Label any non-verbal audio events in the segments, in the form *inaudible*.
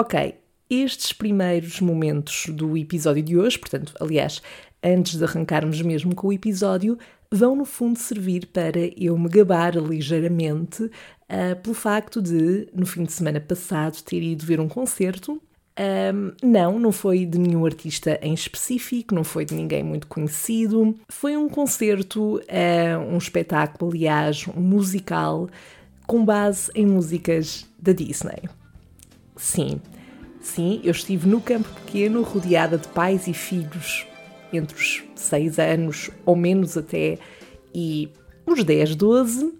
Ok, estes primeiros momentos do episódio de hoje, portanto, aliás, antes de arrancarmos mesmo com o episódio, vão no fundo servir para eu me gabar ligeiramente uh, pelo facto de, no fim de semana passado, ter ido ver um concerto. Um, não, não foi de nenhum artista em específico, não foi de ninguém muito conhecido. Foi um concerto, uh, um espetáculo, aliás, um musical com base em músicas da Disney. Sim, sim, eu estive no campo pequeno rodeada de pais e filhos entre os 6 anos ou menos até e uns 10, 12. Uh,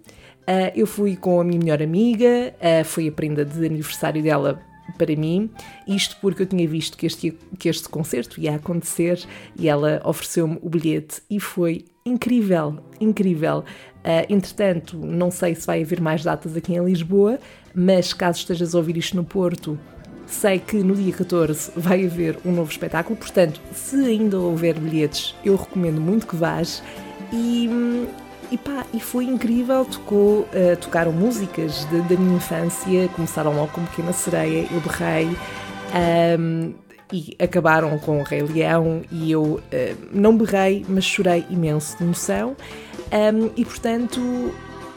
eu fui com a minha melhor amiga, uh, foi a prenda de aniversário dela para mim, isto porque eu tinha visto que este, que este concerto ia acontecer e ela ofereceu-me o bilhete e foi incrível, incrível. Uh, entretanto, não sei se vai haver mais datas aqui em Lisboa, mas caso estejas a ouvir isto no Porto, sei que no dia 14 vai haver um novo espetáculo, portanto, se ainda houver bilhetes, eu recomendo muito que vás. E, e pá, e foi incrível, tocou, uh, tocaram músicas da minha infância, começaram logo com Pequena Sereia, eu berrei. Um, e acabaram com o Rei Leão e eu uh, não berrei, mas chorei imenso de emoção. Um, e portanto,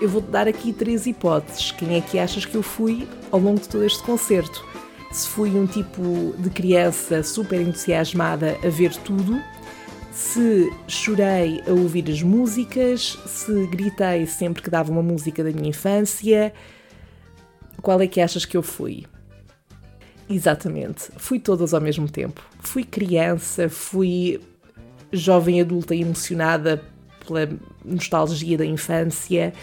eu vou-te dar aqui três hipóteses. Quem é que achas que eu fui ao longo de todo este concerto? Se fui um tipo de criança super entusiasmada a ver tudo, se chorei a ouvir as músicas, se gritei sempre que dava uma música da minha infância, qual é que achas que eu fui? Exatamente, fui todas ao mesmo tempo. Fui criança, fui jovem adulta emocionada pela nostalgia da infância,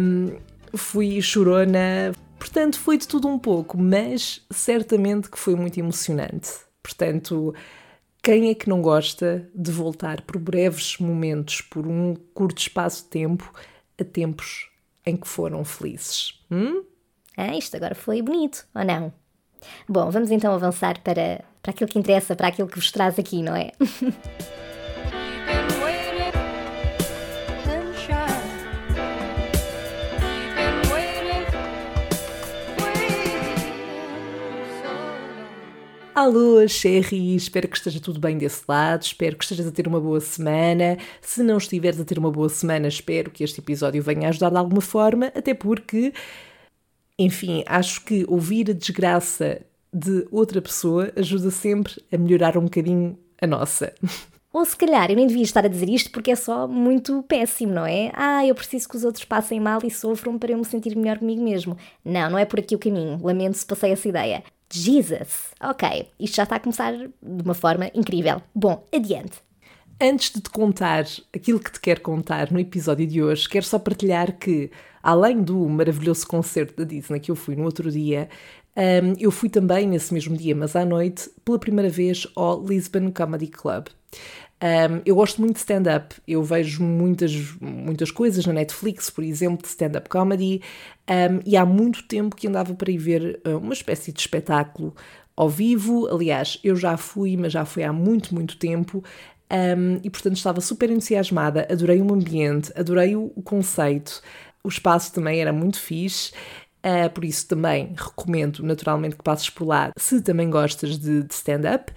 um, fui chorona, portanto foi de tudo um pouco, mas certamente que foi muito emocionante. Portanto, quem é que não gosta de voltar por breves momentos, por um curto espaço de tempo, a tempos em que foram felizes? Hum? Ah, isto agora foi bonito, ou não? Bom, vamos então avançar para, para aquilo que interessa, para aquilo que vos traz aqui, não é? *laughs* Alô, Sherry, espero que esteja tudo bem desse lado, espero que estejas a ter uma boa semana. Se não estiveres a ter uma boa semana, espero que este episódio venha ajudar de alguma forma, até porque, enfim, acho que ouvir a desgraça de outra pessoa ajuda sempre a melhorar um bocadinho a nossa. Ou se calhar eu nem devia estar a dizer isto porque é só muito péssimo, não é? Ah, eu preciso que os outros passem mal e sofram para eu me sentir melhor comigo mesmo. Não, não é por aqui o caminho. Lamento se passei essa ideia. Jesus! Ok, isto já está a começar de uma forma incrível. Bom, adiante. Antes de te contar aquilo que te quero contar no episódio de hoje, quero só partilhar que, além do maravilhoso concerto da Disney que eu fui no outro dia, um, eu fui também nesse mesmo dia, mas à noite, pela primeira vez ao Lisbon Comedy Club. Um, eu gosto muito de stand-up, eu vejo muitas, muitas coisas na Netflix, por exemplo, de stand-up comedy, um, e há muito tempo que andava para ir ver uh, uma espécie de espetáculo ao vivo. Aliás, eu já fui, mas já foi há muito, muito tempo. Um, e portanto estava super entusiasmada, adorei o ambiente, adorei o, o conceito, o espaço também era muito fixe. Uh, por isso também recomendo naturalmente que passes por lá se também gostas de, de stand-up.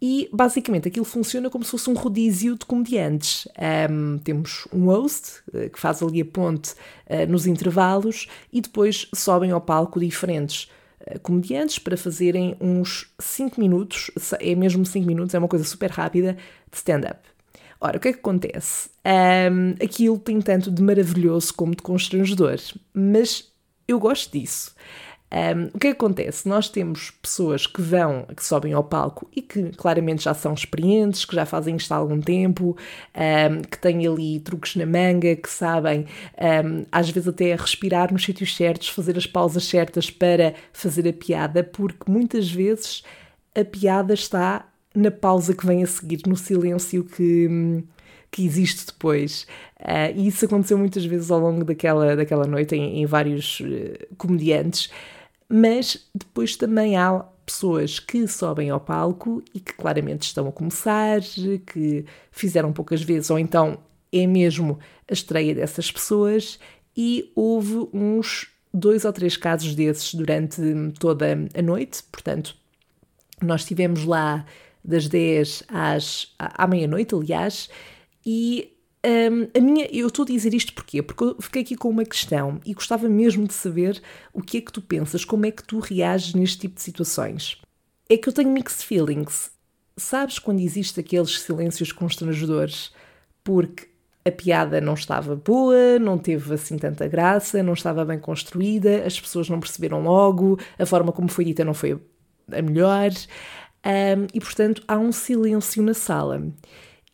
E basicamente aquilo funciona como se fosse um rodízio de comediantes. Um, temos um host uh, que faz ali a ponte uh, nos intervalos e depois sobem ao palco diferentes uh, comediantes para fazerem uns 5 minutos, é mesmo 5 minutos, é uma coisa super rápida, de stand-up. Ora, o que é que acontece? Um, aquilo tem tanto de maravilhoso como de constrangedor, mas eu gosto disso. Um, o que, é que acontece? Nós temos pessoas que vão, que sobem ao palco e que claramente já são experientes, que já fazem isto há algum tempo, um, que têm ali truques na manga, que sabem um, às vezes até respirar nos sítios certos, fazer as pausas certas para fazer a piada, porque muitas vezes a piada está na pausa que vem a seguir, no silêncio que, que existe depois. Uh, e isso aconteceu muitas vezes ao longo daquela, daquela noite em, em vários uh, comediantes mas depois também há pessoas que sobem ao palco e que claramente estão a começar, que fizeram poucas vezes, ou então é mesmo a estreia dessas pessoas, e houve uns dois ou três casos desses durante toda a noite, portanto, nós estivemos lá das 10 às, à meia-noite, aliás, e um, a minha, eu estou a dizer isto porquê? Porque eu fiquei aqui com uma questão e gostava mesmo de saber o que é que tu pensas, como é que tu reages neste tipo de situações. É que eu tenho mixed feelings. Sabes quando existe aqueles silêncios constrangedores porque a piada não estava boa, não teve assim tanta graça, não estava bem construída, as pessoas não perceberam logo, a forma como foi dita não foi a melhor, um, e portanto há um silêncio na sala.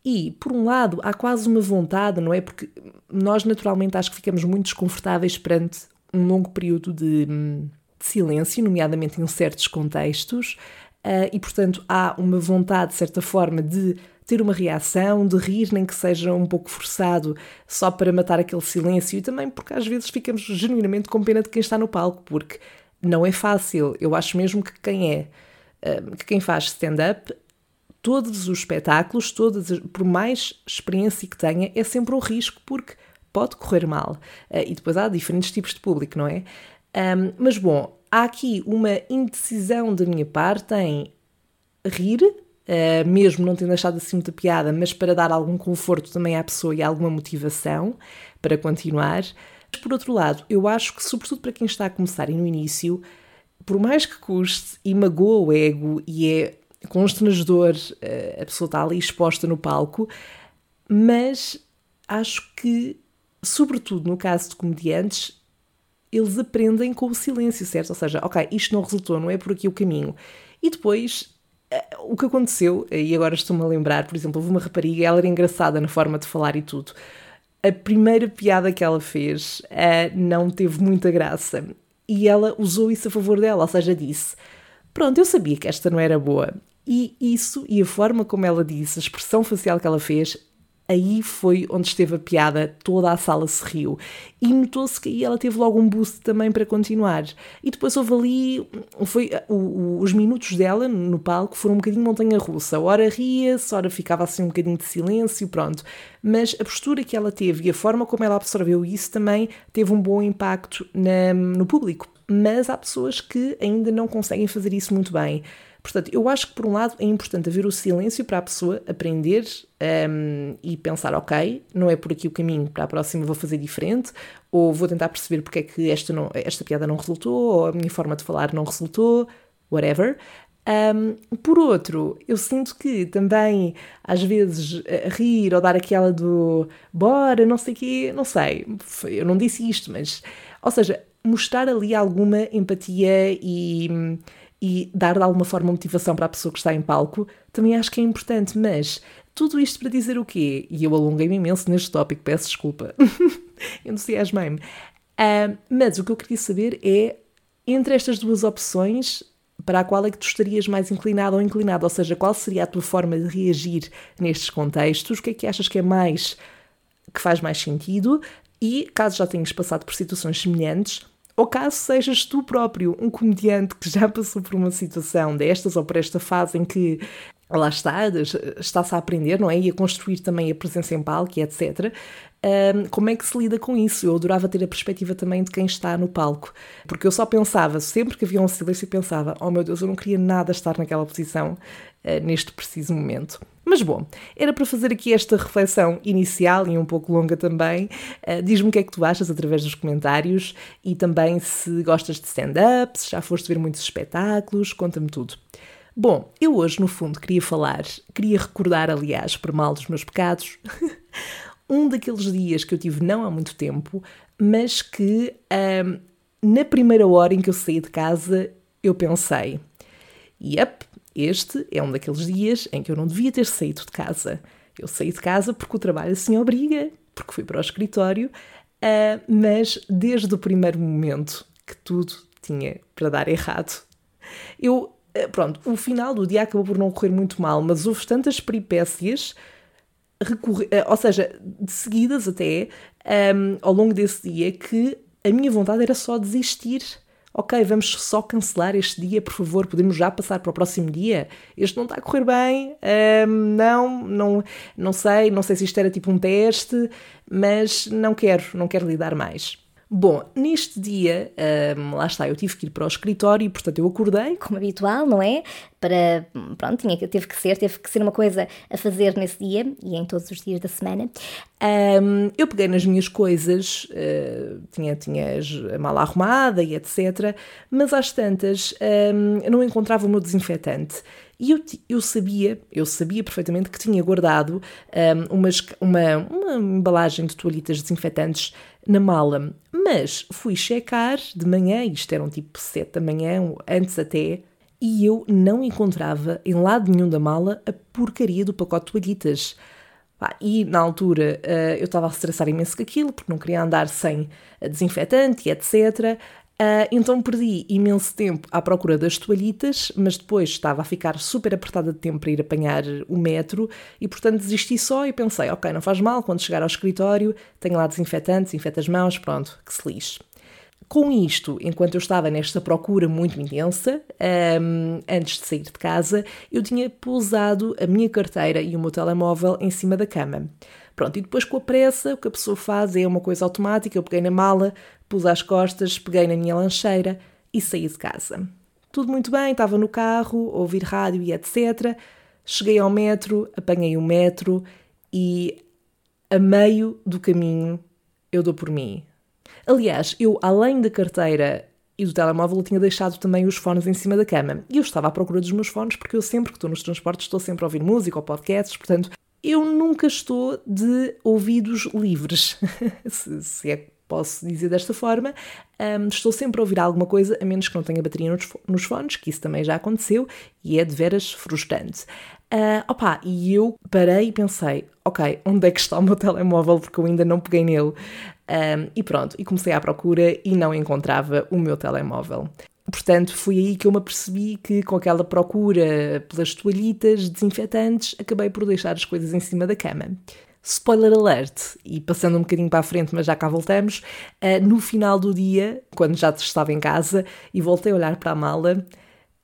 E, por um lado, há quase uma vontade, não é? Porque nós, naturalmente, acho que ficamos muito desconfortáveis perante um longo período de, de silêncio, nomeadamente em certos contextos, uh, e, portanto, há uma vontade, de certa forma, de ter uma reação, de rir, nem que seja um pouco forçado, só para matar aquele silêncio, e também porque às vezes ficamos genuinamente com pena de quem está no palco, porque não é fácil. Eu acho mesmo que quem é, uh, que quem faz stand-up todos os espetáculos, todas, por mais experiência que tenha, é sempre um risco porque pode correr mal. Uh, e depois há diferentes tipos de público, não é? Um, mas bom, há aqui uma indecisão da minha parte em rir, uh, mesmo não tendo achado assim muita piada, mas para dar algum conforto também à pessoa e alguma motivação para continuar. Mas, por outro lado, eu acho que, sobretudo para quem está a começar e no início, por mais que custe e magoa o ego e é constrangedor, eh, a pessoa está ali exposta no palco, mas acho que, sobretudo no caso de comediantes, eles aprendem com o silêncio, certo? Ou seja, ok, isto não resultou, não é por aqui o caminho. E depois, eh, o que aconteceu, e agora estou-me a lembrar, por exemplo, houve uma rapariga, ela era engraçada na forma de falar e tudo. A primeira piada que ela fez uh, não teve muita graça. E ela usou isso a favor dela, ou seja, disse: Pronto, eu sabia que esta não era boa. E isso, e a forma como ela disse, a expressão facial que ela fez, aí foi onde esteve a piada, toda a sala se riu. E notou-se que aí ela teve logo um boost também para continuar. E depois houve ali, foi, o, o, os minutos dela no palco foram um bocadinho montanha-russa. Ora ria-se, ora ficava assim um bocadinho de silêncio, pronto. Mas a postura que ela teve e a forma como ela absorveu isso também teve um bom impacto na, no público. Mas há pessoas que ainda não conseguem fazer isso muito bem. Portanto, eu acho que por um lado é importante haver o silêncio para a pessoa aprender um, e pensar, ok, não é por aqui o caminho, para a próxima vou fazer diferente, ou vou tentar perceber porque é que esta, não, esta piada não resultou, ou a minha forma de falar não resultou, whatever. Um, por outro, eu sinto que também, às vezes, rir ou dar aquela do bora, não sei o quê, não sei, eu não disse isto, mas, ou seja, mostrar ali alguma empatia e e dar de alguma forma motivação para a pessoa que está em palco, também acho que é importante, mas tudo isto para dizer o quê? E eu alonguei-me imenso neste tópico, peço desculpa. *laughs* Entusiasmei-me. Uh, mas o que eu queria saber é, entre estas duas opções, para a qual é que tu estarias mais inclinado ou inclinado? Ou seja, qual seria a tua forma de reagir nestes contextos? O que é que achas que é mais que faz mais sentido? E caso já tenhas passado por situações semelhantes, ou caso sejas tu próprio um comediante que já passou por uma situação destas ou por esta fase em que lá está, está-se a aprender, não é? E a construir também a presença em palco e etc. Um, como é que se lida com isso? Eu adorava ter a perspectiva também de quem está no palco, porque eu só pensava, sempre que havia um silêncio, pensava: oh meu Deus, eu não queria nada estar naquela posição uh, neste preciso momento. Mas bom, era para fazer aqui esta reflexão inicial e um pouco longa também. Uh, Diz-me o que é que tu achas através dos comentários e também se gostas de stand-up, se já foste ver muitos espetáculos, conta-me tudo. Bom, eu hoje, no fundo, queria falar, queria recordar, aliás, por mal dos meus pecados, *laughs* um daqueles dias que eu tive não há muito tempo, mas que na primeira hora em que eu saí de casa, eu pensei: yep, este é um daqueles dias em que eu não devia ter saído de casa. Eu saí de casa porque o trabalho assim obriga, porque fui para o escritório, uh, mas desde o primeiro momento que tudo tinha para dar errado, eu eh, pronto, o final do dia acabou por não correr muito mal, mas houve tantas peripécias, eh, ou seja, de seguidas até, um, ao longo desse dia, que a minha vontade era só desistir. Ok, vamos só cancelar este dia, por favor, podemos já passar para o próximo dia? Este não está a correr bem, um, ehm, não, não, não sei, não sei se isto era tipo um teste, mas não quero, não quero lidar mais. Bom, neste dia, um, lá está, eu tive que ir para o escritório e, portanto, eu acordei. Como habitual, não é? Para, pronto, tinha, teve que ser, teve que ser uma coisa a fazer nesse dia e em todos os dias da semana. Um, eu peguei nas minhas coisas, uh, tinha, tinha a mala arrumada e etc. Mas às tantas, um, eu não encontrava o meu desinfetante. E eu, eu sabia, eu sabia perfeitamente que tinha guardado um, umas, uma, uma embalagem de toalhitas desinfetantes na mala, mas fui checar de manhã, isto eram tipo 7 da manhã, antes até, e eu não encontrava em lado nenhum da mala a porcaria do pacote de toalhitas. E na altura uh, eu estava a estressar imenso com aquilo, porque não queria andar sem desinfetante e etc. Uh, então perdi imenso tempo à procura das toalhitas, mas depois estava a ficar super apertada de tempo para ir apanhar o metro e, portanto, desisti só e pensei: ok, não faz mal, quando chegar ao escritório, tenho lá desinfetante, desinfeta as mãos, pronto, que se lixe. Com isto, enquanto eu estava nesta procura muito intensa, um, antes de sair de casa, eu tinha pousado a minha carteira e o meu telemóvel em cima da cama. Pronto, e depois com a pressa, o que a pessoa faz é uma coisa automática. Eu peguei na mala, pus às costas, peguei na minha lancheira e saí de casa. Tudo muito bem, estava no carro, a ouvir rádio e etc. Cheguei ao metro, apanhei o metro e a meio do caminho eu dou por mim. Aliás, eu, além da carteira e do telemóvel, tinha deixado também os fones em cima da cama. E eu estava à procura dos meus fones porque eu sempre que estou nos transportes estou sempre a ouvir música ou podcasts, portanto eu nunca estou de ouvidos livres, *laughs* se, se, é posso dizer desta forma. Um, estou sempre a ouvir alguma coisa, a menos que não tenha bateria nos, nos fones, que isso também já aconteceu e é de veras frustrante. Uh, opa, e eu parei e pensei, ok, onde é que está o meu *laughs* telemóvel? Porque eu ainda não peguei nele. Um, e pronto, e comecei à procura e não encontrava o meu telemóvel. Portanto, foi aí que eu me apercebi que, com aquela procura pelas toalhitas desinfetantes, acabei por deixar as coisas em cima da cama. Spoiler alert, e passando um bocadinho para a frente, mas já cá voltamos, uh, no final do dia, quando já estava em casa e voltei a olhar para a mala,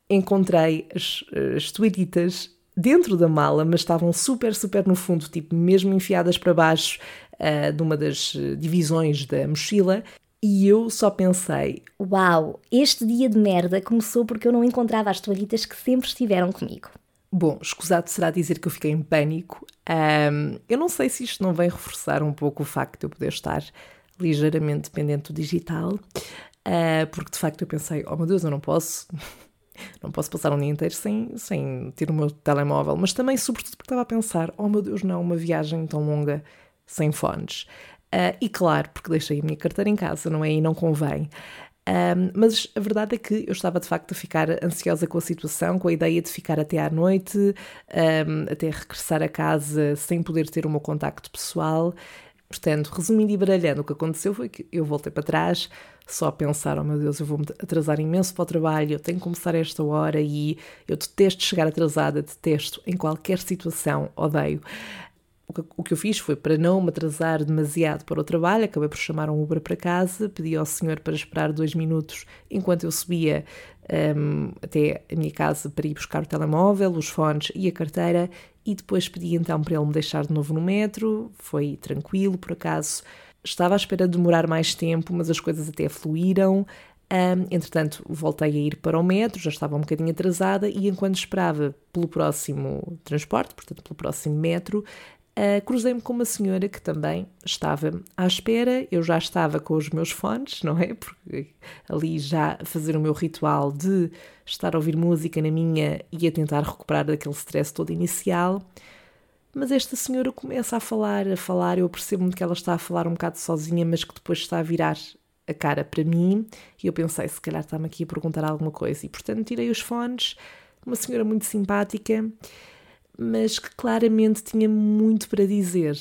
encontrei as, as toalhitas dentro da mala, mas estavam super, super no fundo, tipo mesmo enfiadas para baixo uh, de uma das divisões da mochila, e eu só pensei: Uau, este dia de merda começou porque eu não encontrava as toalhitas que sempre estiveram comigo. Bom, escusado será dizer que eu fiquei em pânico. Um, eu não sei se isto não vem reforçar um pouco o facto de eu poder estar ligeiramente dependente do digital, uh, porque de facto eu pensei: oh meu Deus, eu não posso. *laughs* Não posso passar um dia inteiro sem, sem ter o meu telemóvel, mas também, sobretudo, porque estava a pensar: oh meu Deus, não, uma viagem tão longa sem fones. Uh, e claro, porque deixei a minha carteira em casa, não é? E não convém. Um, mas a verdade é que eu estava de facto a ficar ansiosa com a situação, com a ideia de ficar até à noite, um, até regressar a casa sem poder ter o meu contacto pessoal. Portanto, resumindo e baralhando, o que aconteceu foi que eu voltei para trás, só a pensar: oh meu Deus, eu vou-me atrasar imenso para o trabalho, eu tenho que começar a esta hora e eu detesto chegar atrasada, detesto em qualquer situação, odeio o que eu fiz foi para não me atrasar demasiado para o trabalho, acabei por chamar um Uber para casa, pedi ao senhor para esperar dois minutos enquanto eu subia um, até a minha casa para ir buscar o telemóvel, os fones e a carteira, e depois pedi então para ele me deixar de novo no metro. Foi tranquilo, por acaso. Estava à espera de demorar mais tempo, mas as coisas até fluíram. Um, entretanto, voltei a ir para o metro, já estava um bocadinho atrasada, e enquanto esperava pelo próximo transporte, portanto, pelo próximo metro, Uh, Cruzei-me com uma senhora que também estava à espera, eu já estava com os meus fones, não é? Porque ali já fazer o meu ritual de estar a ouvir música na minha e a tentar recuperar daquele stress todo inicial. Mas esta senhora começa a falar, a falar, eu percebo-me que ela está a falar um bocado sozinha, mas que depois está a virar a cara para mim e eu pensei, se calhar está-me aqui a perguntar alguma coisa. E portanto tirei os fones, uma senhora muito simpática mas que claramente tinha muito para dizer.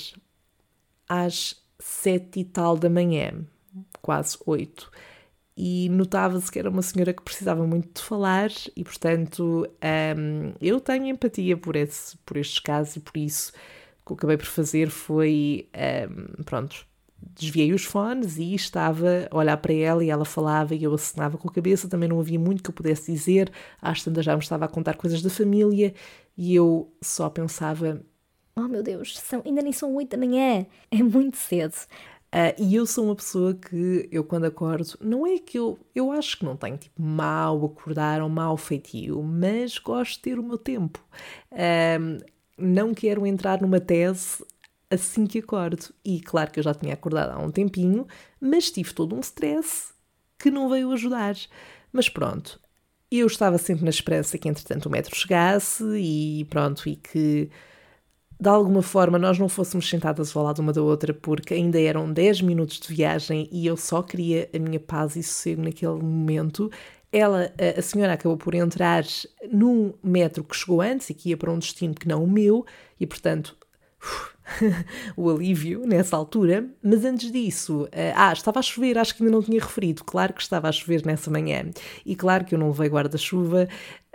Às sete e tal da manhã, quase oito, e notava-se que era uma senhora que precisava muito de falar e, portanto, um, eu tenho empatia por, esse, por estes casos e por isso o que eu acabei por fazer foi, um, pronto, desviei os fones e estava a olhar para ela e ela falava e eu acenava com a cabeça, também não havia muito que eu pudesse dizer, às tantas já me estava a contar coisas da família e eu só pensava... Oh meu Deus, são, ainda nem são oito da manhã, é muito cedo. Uh, e eu sou uma pessoa que eu quando acordo, não é que eu, eu acho que não tenho tipo mau acordar ou mau feitio, mas gosto de ter o meu tempo. Uh, não quero entrar numa tese assim que acordo. E claro que eu já tinha acordado há um tempinho, mas tive todo um stress que não veio ajudar. Mas pronto, eu estava sempre na esperança que entretanto o metro chegasse e pronto, e que de alguma forma nós não fôssemos sentadas ao lado uma da outra, porque ainda eram 10 minutos de viagem e eu só queria a minha paz e sossego naquele momento. Ela, a senhora, acabou por entrar num metro que chegou antes e que ia para um destino que não o meu, e portanto. *laughs* o alívio nessa altura, mas antes disso, uh, ah, estava a chover, acho que ainda não tinha referido, claro que estava a chover nessa manhã, e claro que eu não levei guarda-chuva,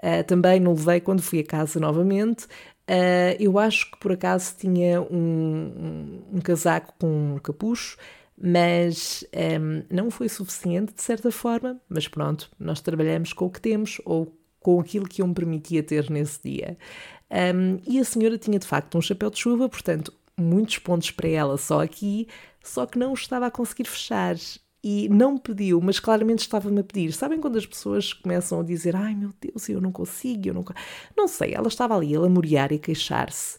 uh, também não levei quando fui a casa novamente, Uh, eu acho que por acaso tinha um, um, um casaco com um capucho, mas um, ehm, não foi suficiente de certa forma. Mas pronto, nós trabalhamos com o que temos ou com aquilo que eu me permitia ter nesse dia. Um, e a senhora tinha de facto um chapéu de chuva, portanto, muitos pontos para ela só aqui, só que não estava a conseguir fechar e não pediu, mas claramente estava-me a pedir. Sabem quando as pessoas começam a dizer ai meu Deus, eu não consigo, eu não Não sei, ela estava ali a lamorear e a queixar-se.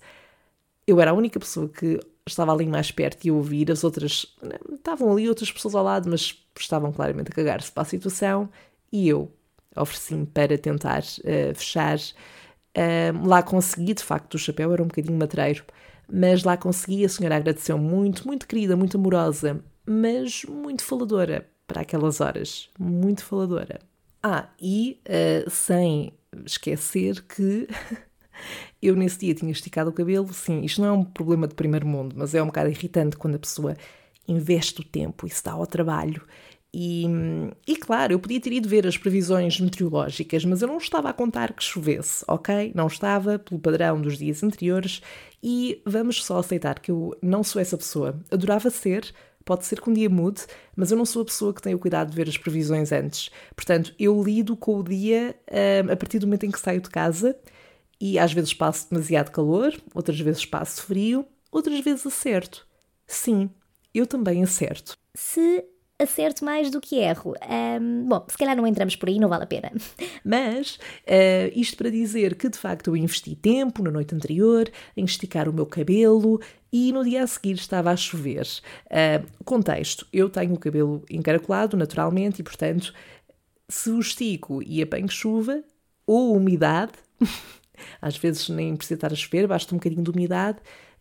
Eu era a única pessoa que estava ali mais perto e a ouvir, as outras estavam ali outras pessoas ao lado, mas estavam claramente a cagar-se para a situação e eu ofereci-me para tentar uh, fechar. Lá consegui, de facto, o chapéu era um bocadinho matreiro, mas lá consegui, a senhora agradeceu muito, muito querida, muito amorosa, mas muito faladora para aquelas horas. Muito faladora. Ah, e uh, sem esquecer que *laughs* eu nesse dia tinha esticado o cabelo. Sim, isto não é um problema de primeiro mundo, mas é um bocado irritante quando a pessoa investe o tempo e se dá ao trabalho. E, e claro, eu podia ter ido ver as previsões meteorológicas, mas eu não estava a contar que chovesse, ok? Não estava, pelo padrão dos dias anteriores, e vamos só aceitar que eu não sou essa pessoa. Adorava ser, Pode ser que um dia mude, mas eu não sou a pessoa que tem o cuidado de ver as previsões antes. Portanto, eu lido com o dia um, a partir do momento em que saio de casa e às vezes passo demasiado calor, outras vezes passo frio, outras vezes acerto. Sim, eu também acerto. Se acerto mais do que erro. Um, bom, se calhar não entramos por aí, não vale a pena. *laughs* Mas uh, isto para dizer que de facto eu investi tempo na noite anterior em esticar o meu cabelo e no dia a seguir estava a chover. Uh, contexto: eu tenho o cabelo encaracolado naturalmente e, portanto, se o estico e apanho chuva ou umidade, *laughs* às vezes nem precisa estar a chover, basta um bocadinho de umidade,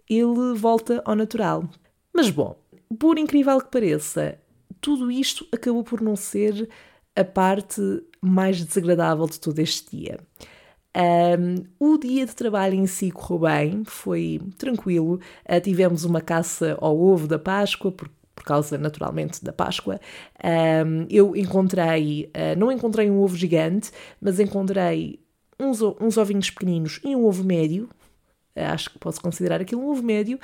ele volta ao natural. Mas bom, por incrível que pareça, tudo isto acabou por não ser a parte mais desagradável de todo este dia. Um, o dia de trabalho em si correu bem, foi tranquilo. Uh, tivemos uma caça ao ovo da Páscoa, por, por causa naturalmente da Páscoa. Um, eu encontrei, uh, não encontrei um ovo gigante, mas encontrei uns, uns ovinhos pequeninos e um ovo médio, acho que posso considerar aquilo um ovo médio,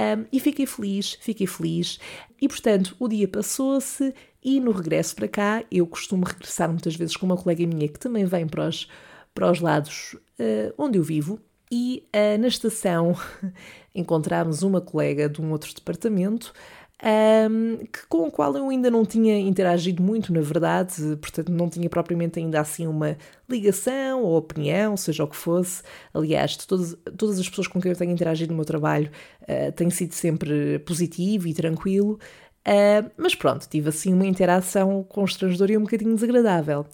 um, e fiquei feliz, fiquei feliz. E portanto, o dia passou-se e no regresso para cá, eu costumo regressar muitas vezes com uma colega minha que também vem para os, para os lados uh, onde eu vivo, e uh, na estação *laughs* encontramos uma colega de um outro departamento um, que, com o qual eu ainda não tinha interagido muito, na verdade, portanto não tinha propriamente ainda assim uma ligação ou opinião, seja o que fosse. Aliás, todas, todas as pessoas com quem eu tenho interagido no meu trabalho uh, tem sido sempre positivo e tranquilo. Uh, mas pronto, tive assim uma interação constrangedora e um bocadinho desagradável.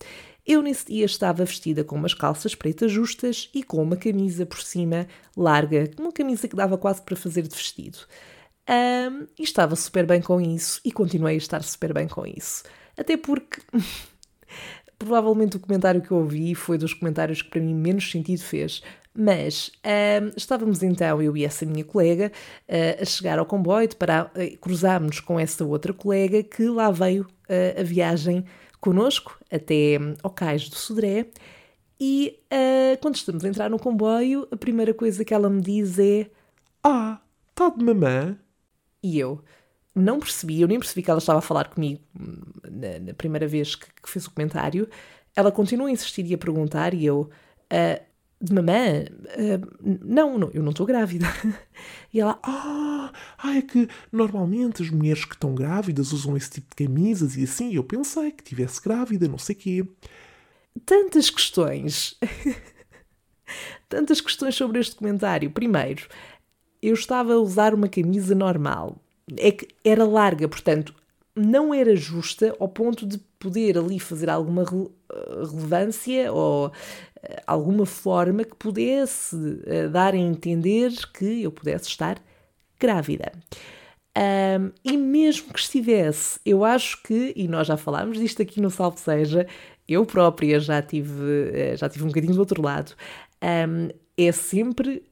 Eu nesse dia estava vestida com umas calças pretas justas e com uma camisa por cima larga, uma camisa que dava quase para fazer de vestido. Um, e estava super bem com isso e continuei a estar super bem com isso. Até porque *laughs* provavelmente o comentário que eu ouvi foi dos comentários que para mim menos sentido fez. Mas um, estávamos então, eu e essa minha colega, uh, a chegar ao comboio para uh, cruzarmos com essa outra colega que lá veio uh, a viagem connosco até um, ao cais do Sodré. E uh, quando estamos a entrar no comboio, a primeira coisa que ela me diz é: Ah, está de mamã? E eu não percebi, eu nem percebi que ela estava a falar comigo hum, na, na primeira vez que, que, fez o comentário. Ela continua a insistir e a perguntar, e eu, uh, de mamã? Uh, não, não, eu não estou grávida. *laughs* E ela, ah, ah, é que normalmente as mulheres que estão grávidas usam esse tipo de camisas e assim. Eu pensei que tivesse grávida, não sei quê. Tantas questões. *laughs* Tantas questões sobre este comentário. Primeiro, eu estava a usar uma camisa normal. É que era larga, portanto, não era justa ao ponto de poder ali fazer alguma relevância ou alguma forma que pudesse uh, dar a entender que eu pudesse estar grávida. Um, e mesmo que estivesse, eu acho que, e nós já falámos disto aqui no Salve Seja, eu própria já tive, já tive um bocadinho do outro lado, um, é sempre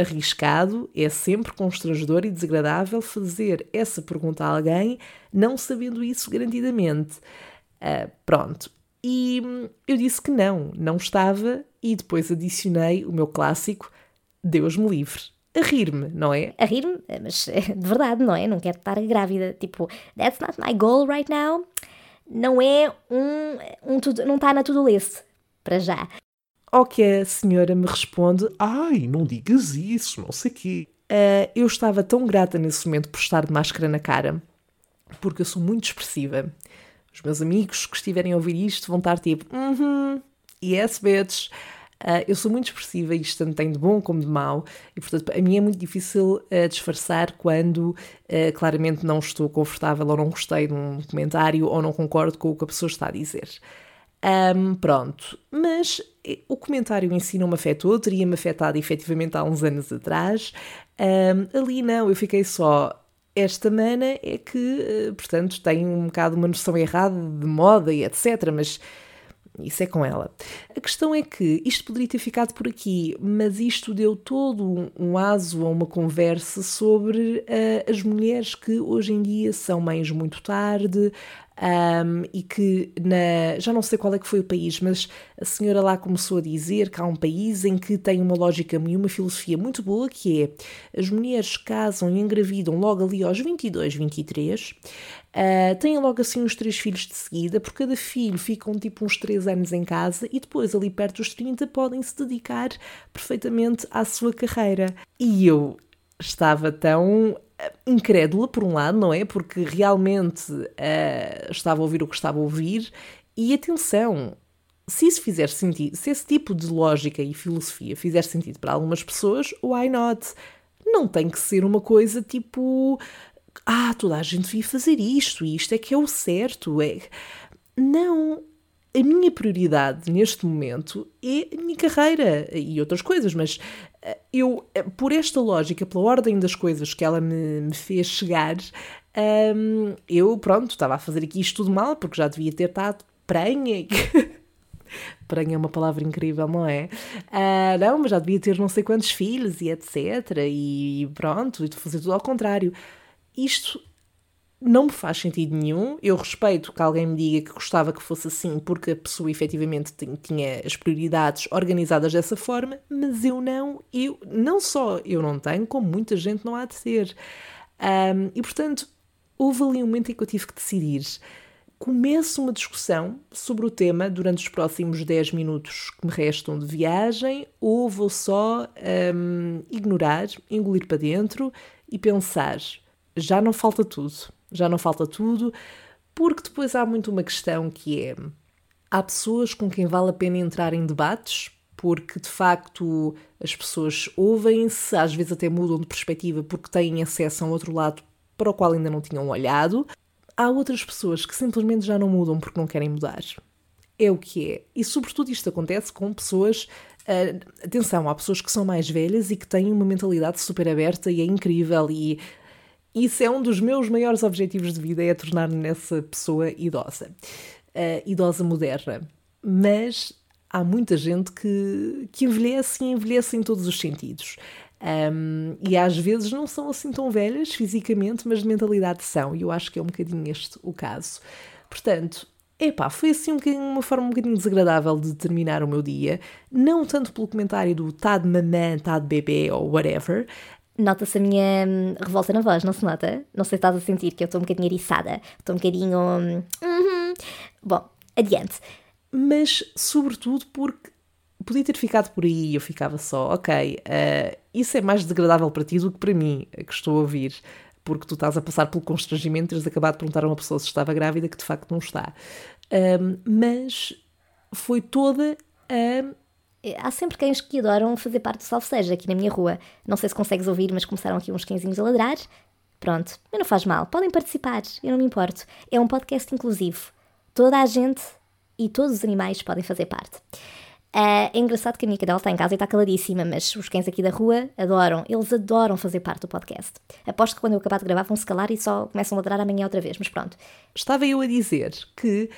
arriscado, é sempre constrangedor e desagradável fazer essa pergunta a alguém não sabendo isso garantidamente. Uh, pronto, e hum, eu disse que não, não estava, e depois adicionei o meu clássico Deus me livre. A rir-me, não é? A rir-me, mas *laughs* é de verdade, não é? Não quero estar grávida. Tipo, that's not my goal right now. Não é um. um não está na tudo list, para já. Ao que a senhora me responde: Ai, não digas isso, não sei quê. Uh, eu estava tão grata nesse momento por estar de máscara na cara, porque eu sou muito expressiva. Os meus amigos que estiverem a ouvir isto vão estar tipo, uhum, -huh, yes, bitch. Uh, eu sou muito expressiva e isto tanto tem de bom como de mau, e portanto a mim é muito difícil uh, disfarçar quando uh, claramente não estou confortável ou não gostei de um comentário ou não concordo com o que a pessoa está a dizer. Um, pronto, mas o comentário em si não me afetou, teria-me afetado efetivamente há uns anos atrás. Um, ali não, eu fiquei só esta mana é que, eh, portanto, tem um bocado uma noção errada de moda e etc. Mas isso é com ela. A questão é que isto poderia ter ficado por aqui, mas isto deu todo um aso a uma conversa sobre uh, as mulheres que hoje em dia são mães muito tarde, um, e que na, já não sei qual é que foi o país, mas a senhora lá começou a dizer que há um país em que tem uma lógica e uma filosofia muito boa, que é as mulheres casam e engravidam logo ali aos 22, 23, uh, têm logo assim uns três filhos de seguida, por cada filho ficam tipo uns três anos em casa e depois ali perto dos 30 podem se dedicar perfeitamente à sua carreira. E eu estava tão incrédula, por um lado, não é? Porque realmente uh, estava a ouvir o que estava a ouvir. E atenção, se isso fizer sentido, se esse tipo de lógica e filosofia fizer sentido para algumas pessoas, why not? Não tem que ser uma coisa tipo. Ah, toda a gente devia fazer isto isto é que é o certo. É... Não, a minha prioridade neste momento é a minha carreira e outras coisas, mas eu, eh, por esta lógica, pela ordem das coisas que ela me, me fez chegar, um, eu, pronto, estava a fazer aqui isto tudo mal, porque já devia ter estado prenha. *laughs* prenha é uma palavra incrível, não é? Uh, não, mas já devia ter não sei quantos filhos e etc. E pronto, e fazer tudo ao contrário. Isto não me faz sentido nenhum. Eu respeito que alguém me diga que gostava que fosse assim, porque a pessoa efetivamente tinha as prioridades organizadas dessa forma, mas eu não, eu não só eu não tenho, como muita gente não há de ter. Um, e portanto, houve ali um momento em que eu tive que decidir. Começo uma discussão sobre o tema durante os próximos 10 minutos que me restam de viagem, ou vou só um, ignorar, engolir para dentro e pensar: já não falta tudo já não falta tudo, porque depois há muito uma questão que é: há pessoas com quem vale a pena entrar em debates, porque de facto as pessoas ouvem-se, às vezes até mudam de perspectiva porque têm acesso a um outro lado para o qual ainda não tinham olhado. Há outras pessoas que simplesmente já não mudam porque não querem mudar. É o que é. E sobretudo isto acontece com pessoas. Uh, atenção, há pessoas que são mais velhas e que têm uma mentalidade super aberta e é incrível e isso é um dos meus maiores objetivos de vida, é tornar-me nessa pessoa idosa, uh, idosa moderna. Mas há muita gente que, que envelhece e envelhece em todos os sentidos. Um, e às vezes não são assim tão velhas fisicamente, mas de mentalidade são, e eu acho que é um bocadinho este o caso. Portanto, epá, foi assim um uma forma um bocadinho desagradável de terminar o meu dia, não tanto pelo comentário do tá de mamã, tá de bebê ou whatever, Nota-se a minha hum, revolta na voz, não se nota? Não sei se estás a sentir que eu estou um bocadinho eriçada, estou um bocadinho. Hum, uhum. Bom, adiante. Mas, sobretudo, porque podia ter ficado por aí, eu ficava só, ok, uh, isso é mais desagradável para ti do que para mim, que estou a ouvir, porque tu estás a passar pelo constrangimento de teres acabado de perguntar a uma pessoa se estava grávida, que de facto não está. Um, mas foi toda a Há sempre cães que adoram fazer parte do salve seja aqui na minha rua. Não sei se consegues ouvir, mas começaram aqui uns cãezinhos a ladrar. Pronto, mas não faz mal, podem participar, eu não me importo. É um podcast inclusivo. Toda a gente e todos os animais podem fazer parte. Uh, é engraçado que a minha cadela está em casa e está caladíssima, mas os cães aqui da rua adoram, eles adoram fazer parte do podcast. Aposto que quando eu acabar de gravar vão se calar e só começam a ladrar amanhã outra vez, mas pronto. Estava eu a dizer que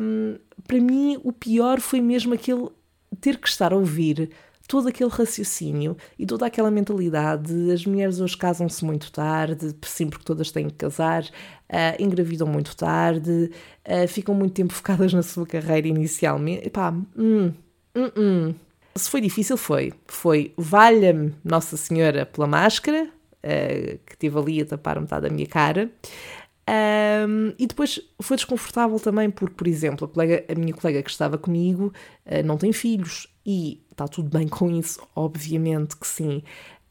um, para mim o pior foi mesmo aquele ter que estar a ouvir todo aquele raciocínio e toda aquela mentalidade as mulheres hoje casam-se muito tarde, sim, porque todas têm que casar, uh, engravidam muito tarde, uh, ficam muito tempo focadas na sua carreira inicialmente. Epá, hum, hum, hum. Se foi difícil, foi. Foi valha-me Nossa Senhora pela máscara, uh, que teve ali a tapar metade da minha cara. Um, e depois foi desconfortável também porque, por exemplo, a, colega, a minha colega que estava comigo uh, não tem filhos e está tudo bem com isso, obviamente que sim,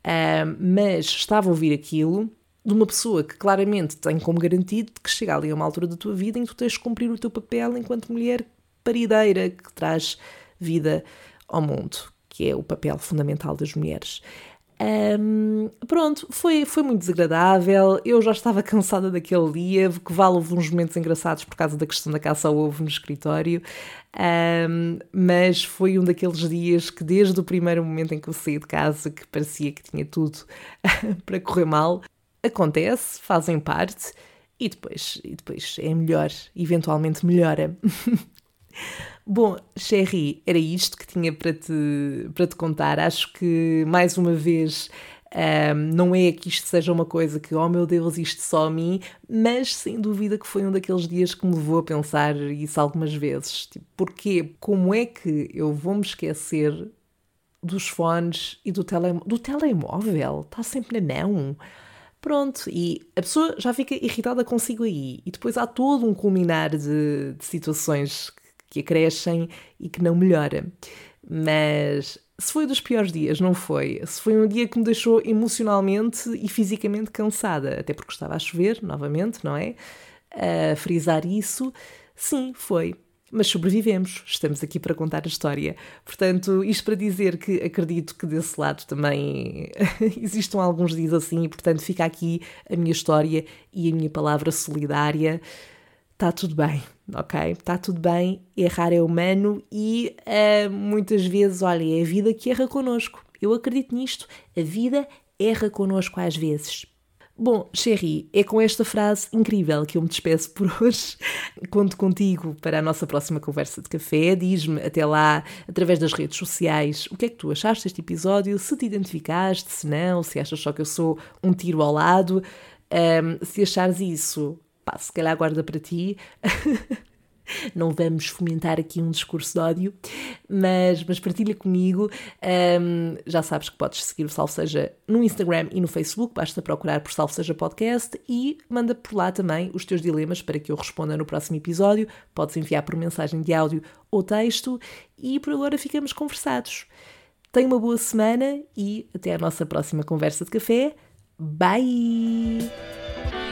um, mas estava a ouvir aquilo de uma pessoa que claramente tem como garantido que chega ali a uma altura da tua vida em que tu tens de cumprir o teu papel enquanto mulher parideira que traz vida ao mundo, que é o papel fundamental das mulheres. Um, pronto, foi, foi muito desagradável. Eu já estava *laughs* cansada daquele dia, que vale houve uns momentos engraçados por causa da questão da caça ao ovo no escritório. Um, mas foi um daqueles dias que, desde o primeiro momento em que eu saí de casa, que parecia que tinha tudo *laughs* para correr mal, acontece, fazem parte e depois, e depois é melhor, eventualmente melhora. *laughs* Bom, Sherry, era isto que tinha para te, para te contar. Acho que, mais uma vez, um, não é que isto seja uma coisa que, oh meu Deus, isto só a mim, mas sem dúvida que foi um daqueles dias que me levou a pensar isso algumas vezes. Tipo, porquê? Como é que eu vou me esquecer dos fones e do, tele, do telemóvel? Está sempre na mão. Pronto, e a pessoa já fica irritada consigo aí. E depois há todo um culminar de, de situações que acrescem e que não melhora. Mas se foi dos piores dias, não foi. Se foi um dia que me deixou emocionalmente e fisicamente cansada, até porque estava a chover, novamente, não é? A frisar isso, sim, foi. Mas sobrevivemos, estamos aqui para contar a história. Portanto, isto para dizer que acredito que desse lado também *laughs* existam alguns dias assim, e portanto fica aqui a minha história e a minha palavra solidária está tudo bem, ok? Está tudo bem, errar é humano e uh, muitas vezes, olha, é a vida que erra connosco. Eu acredito nisto, a vida erra connosco às vezes. Bom, Sherry, é com esta frase incrível que eu me despeço por hoje. *laughs* Conto contigo para a nossa próxima conversa de café. Diz-me até lá, através das redes sociais, o que é que tu achaste deste episódio, se te identificaste, se não, se achas só que eu sou um tiro ao lado. Um, se achares isso, pá, se calhar guarda para ti. *laughs* não vamos fomentar aqui um discurso de ódio, mas, mas partilha comigo. Um, já sabes que podes seguir o Salve Seja no Instagram e no Facebook, basta procurar por Salve Seja Podcast e manda por lá também os teus dilemas para que eu responda no próximo episódio. Podes enviar por mensagem de áudio ou texto e por agora ficamos conversados. Tenha uma boa semana e até a nossa próxima conversa de café. Bye!